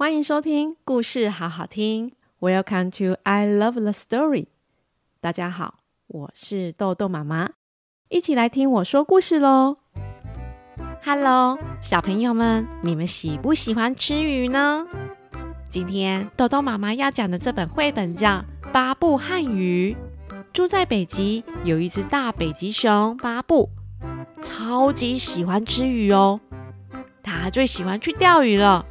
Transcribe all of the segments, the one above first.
欢迎收听故事好好听。Welcome to I Love the Story。大家好，我是豆豆妈妈，一起来听我说故事喽。Hello，小朋友们，你们喜不喜欢吃鱼呢？今天豆豆妈妈要讲的这本绘本叫《巴布和鱼》。住在北极，有一只大北极熊巴布，超级喜欢吃鱼哦。他最喜欢去钓鱼了。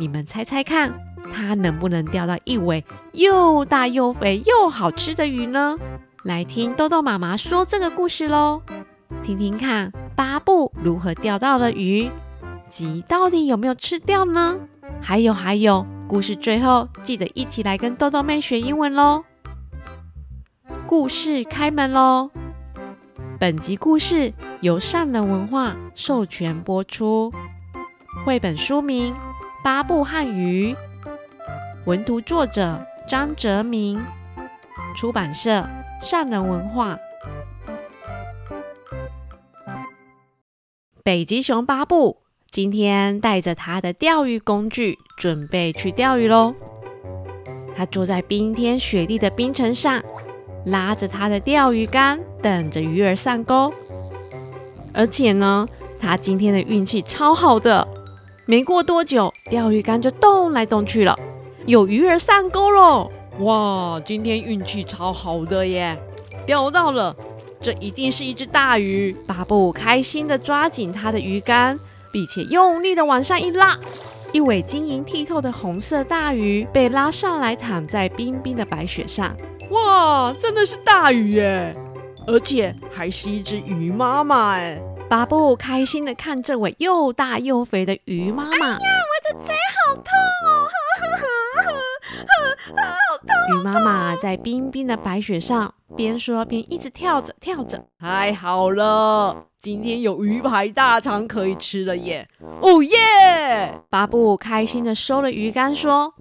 你们猜猜看，它能不能钓到一尾又大又肥又好吃的鱼呢？来听豆豆妈妈说这个故事喽，听听看巴布如何钓到了鱼，及到底有没有吃掉呢？还有还有，故事最后记得一起来跟豆豆妹学英文喽！故事开门喽！本集故事由善人文化授权播出，绘本书名。巴布汉鱼，文图作者张哲明，出版社善人文化。北极熊巴布今天带着他的钓鱼工具，准备去钓鱼喽。他坐在冰天雪地的冰层上，拉着他的钓鱼竿，等着鱼儿上钩。而且呢，他今天的运气超好的。没过多久，钓鱼竿就动来动去了，有鱼儿上钩喽！哇，今天运气超好的耶，钓到了！这一定是一只大鱼。巴布开心地抓紧他的鱼竿，并且用力地往上一拉，一尾晶莹剔透的红色大鱼被拉上来，躺在冰冰的白雪上。哇，真的是大鱼耶！而且还是一只鱼妈妈哎。巴布开心地看这位又大又肥的鱼妈妈。哎呀，我的嘴好痛哦！鱼妈妈在冰冰的白雪上边说边一直跳着跳着。太好了，今天有鱼排大肠可以吃了耶！哦耶！巴布开心地收了鱼竿，说：“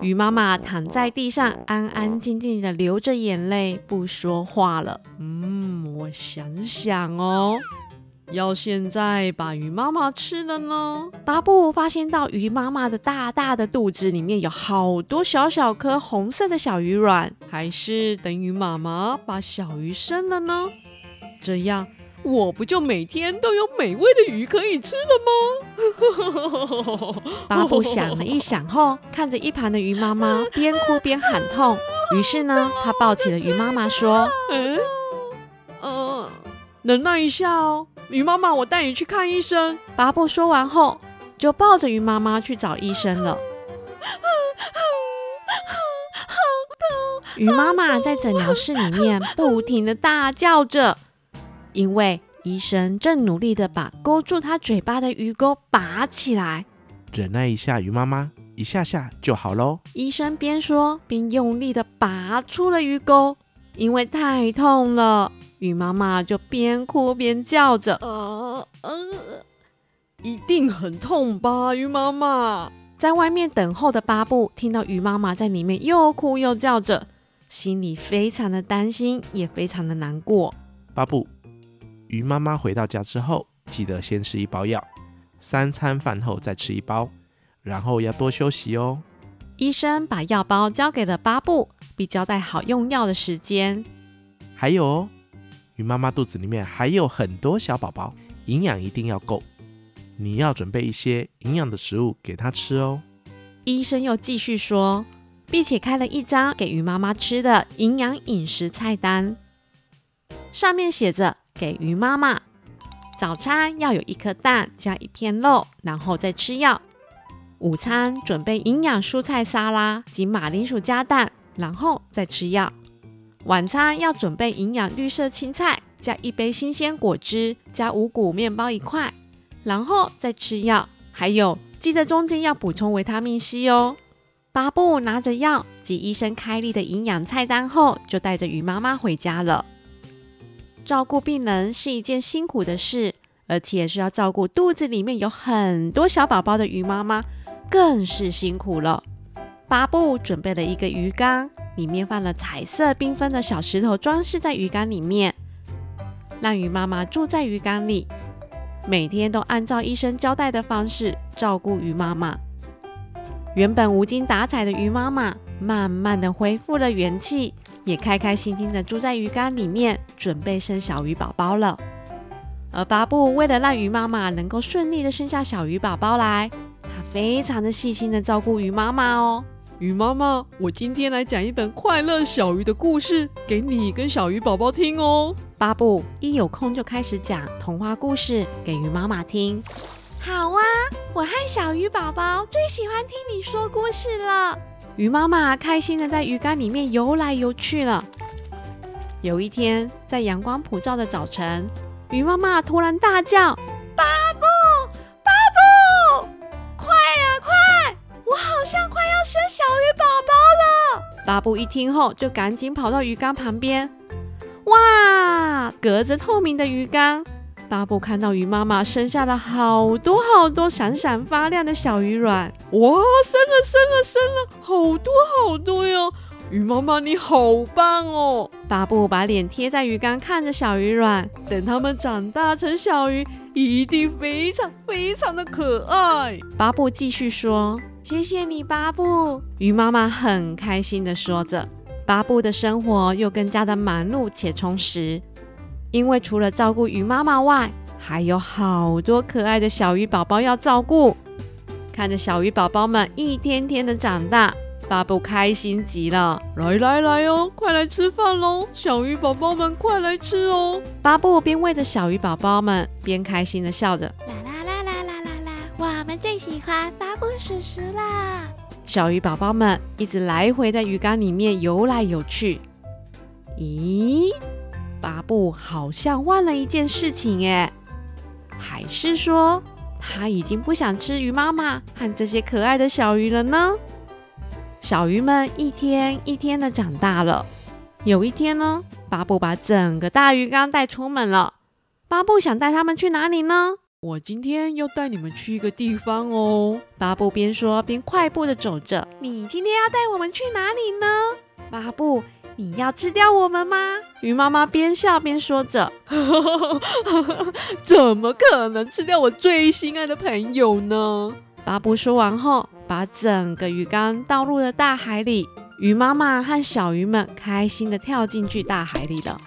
鱼妈妈躺在地上，安安静静地流着眼泪，不说话了。嗯，我想想哦。”要现在把鱼妈妈吃了呢？巴布发现到鱼妈妈的大大的肚子里面有好多小小颗红色的小鱼卵，还是等鱼妈妈把小鱼生了呢？这样我不就每天都有美味的鱼可以吃了吗？巴布想了一想后，看着一旁的鱼妈妈边哭边喊痛，于是呢，他抱起了鱼妈妈说：“ 嗯，呃，忍耐一下哦。”鱼妈妈，我带你去看医生。巴布说完后，就抱着鱼妈妈去找医生了。好痛！鱼妈妈在诊疗室里面不停的大叫着，因为医生正努力的把勾住她嘴巴的鱼钩拔起来。忍耐一下，鱼妈妈，一下下就好喽。医生边说边用力的拔出了鱼钩，因为太痛了。鱼妈妈就边哭边叫着：“呃呃，一定很痛吧？”鱼妈妈在外面等候的巴布听到鱼妈妈在里面又哭又叫着，心里非常的担心，也非常的难过。巴布，鱼妈妈回到家之后，记得先吃一包药，三餐饭后再吃一包，然后要多休息哦。医生把药包交给了巴布，并交代好用药的时间。还有哦。鱼妈妈肚子里面还有很多小宝宝，营养一定要够。你要准备一些营养的食物给它吃哦。医生又继续说，并且开了一张给鱼妈妈吃的营养饮食菜单，上面写着：给鱼妈妈早餐要有一颗蛋加一片肉，然后再吃药。午餐准备营养蔬菜沙拉及马铃薯加蛋，然后再吃药。晚餐要准备营养绿色青菜，加一杯新鲜果汁，加五谷面包一块，然后再吃药。还有，记得中间要补充维他命 C 哦。巴布拿着药及医生开立的营养菜单后，就带着鱼妈妈回家了。照顾病人是一件辛苦的事，而且是要照顾肚子里面有很多小宝宝的鱼妈妈，更是辛苦了。巴布准备了一个鱼缸。里面放了彩色缤纷的小石头，装饰在鱼缸里面，让鱼妈妈住在鱼缸里，每天都按照医生交代的方式照顾鱼妈妈。原本无精打采的鱼妈妈慢慢的恢复了元气，也开开心心的住在鱼缸里面，准备生小鱼宝宝了。而巴布为了让鱼妈妈能够顺利的生下小鱼宝宝来，他非常的细心的照顾鱼妈妈哦。鱼妈妈，我今天来讲一本快乐小鱼的故事给你跟小鱼宝宝听哦。巴布一有空就开始讲童话故事给鱼妈妈听。好啊，我和小鱼宝宝最喜欢听你说故事了。鱼妈妈开心的在鱼缸里面游来游去了。有一天，在阳光普照的早晨，鱼妈妈突然大叫：“巴布一听后，就赶紧跑到鱼缸旁边。哇，隔着透明的鱼缸。巴布看到鱼妈妈生下了好多好多闪闪发亮的小鱼卵，哇，生了生了生了，好多好多哟！鱼妈妈你好棒哦！巴布把脸贴在鱼缸，看着小鱼卵，等它们长大成小鱼，一定非常非常的可爱。巴布继续说：“谢谢你，巴布。”鱼妈妈很开心的说着，巴布的生活又更加的忙碌且充实。因为除了照顾鱼妈妈外，还有好多可爱的小鱼宝宝要照顾。看着小鱼宝宝们一天天的长大，巴布开心极了。来来来哦，快来吃饭喽！小鱼宝宝们快来吃哦！巴布边喂着小鱼宝宝们，边开心的笑着。啦啦啦啦啦啦啦！我们最喜欢巴布叔叔啦！小鱼宝宝们一直来回在鱼缸里面游来游去。咦？巴布好像忘了一件事情耶，还是说他已经不想吃鱼妈妈和这些可爱的小鱼了呢？小鱼们一天一天的长大了。有一天呢，巴布把整个大鱼缸带出门了。巴布想带他们去哪里呢？我今天要带你们去一个地方哦。巴布边说边快步的走着。你今天要带我们去哪里呢？巴布。你要吃掉我们吗？鱼妈妈边笑边说着：“ 怎么可能吃掉我最心爱的朋友呢？”巴布说完后，把整个鱼缸倒入了大海里。鱼妈妈和小鱼们开心地跳进去大海里了。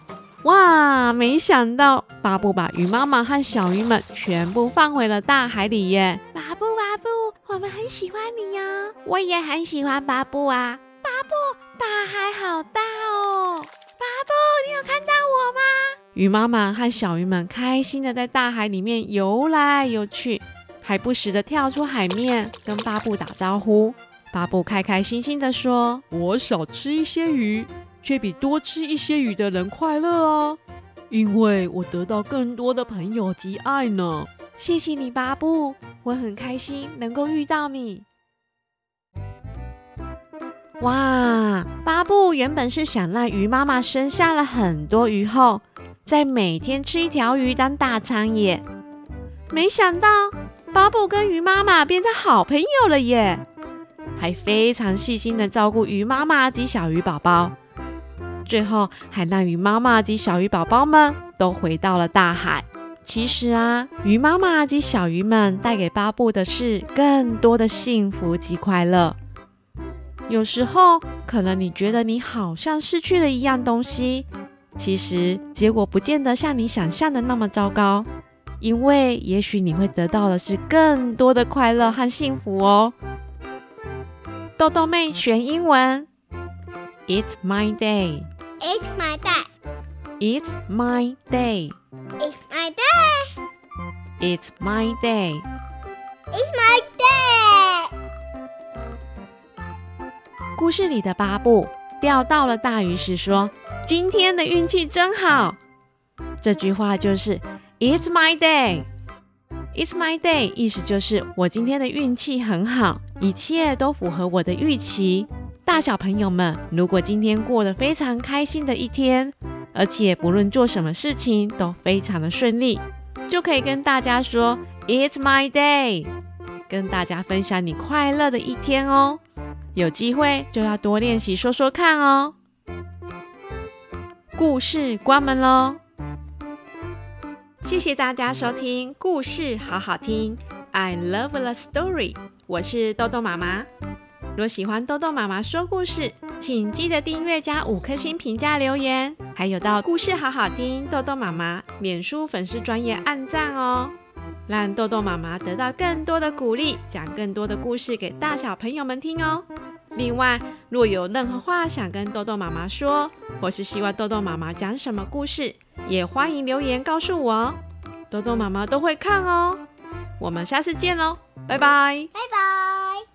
哇！没想到巴布把鱼妈妈和小鱼们全部放回了大海里耶！巴布，巴布，我们很喜欢你呀！我也很喜欢巴布啊！巴布，大海好大哦！巴布，你有看到我吗？鱼妈妈和小鱼们开心的在大海里面游来游去，还不时的跳出海面跟巴布打招呼。巴布开开心心的说：“我少吃一些鱼，却比多吃一些鱼的人快乐啊！因为我得到更多的朋友及爱呢。”谢谢你，巴布，我很开心能够遇到你。哇！巴布原本是想让鱼妈妈生下了很多鱼后，再每天吃一条鱼当大餐耶。没想到巴布跟鱼妈妈变成好朋友了耶，还非常细心的照顾鱼妈妈及小鱼宝宝，最后还让鱼妈妈及小鱼宝宝们都回到了大海。其实啊，鱼妈妈及小鱼们带给巴布的是更多的幸福及快乐。有时候，可能你觉得你好像失去了一样东西，其实结果不见得像你想象的那么糟糕，因为也许你会得到的是更多的快乐和幸福哦。豆豆妹学英文，It's my day. It's my day. It's my day. It's my day. It's my day. It's my day. 故事里的巴布钓到了大鱼时说：“今天的运气真好。”这句话就是 “It's my day, It's my day”，意思就是我今天的运气很好，一切都符合我的预期。大小朋友们，如果今天过得非常开心的一天，而且不论做什么事情都非常的顺利，就可以跟大家说 “It's my day”，跟大家分享你快乐的一天哦。有机会就要多练习说说看哦。故事关门喽，谢谢大家收听故事好好听，I love the story。我是豆豆妈妈。若喜欢豆豆妈妈说故事，请记得订阅加五颗星评价留言，还有到故事好好听豆豆妈妈脸书粉丝专业按赞哦，让豆豆妈妈得到更多的鼓励，讲更多的故事给大小朋友们听哦。另外，若有任何话想跟豆豆妈妈说，或是希望豆豆妈妈讲什么故事，也欢迎留言告诉我哦，豆豆妈妈都会看哦。我们下次见喽，拜拜，拜拜。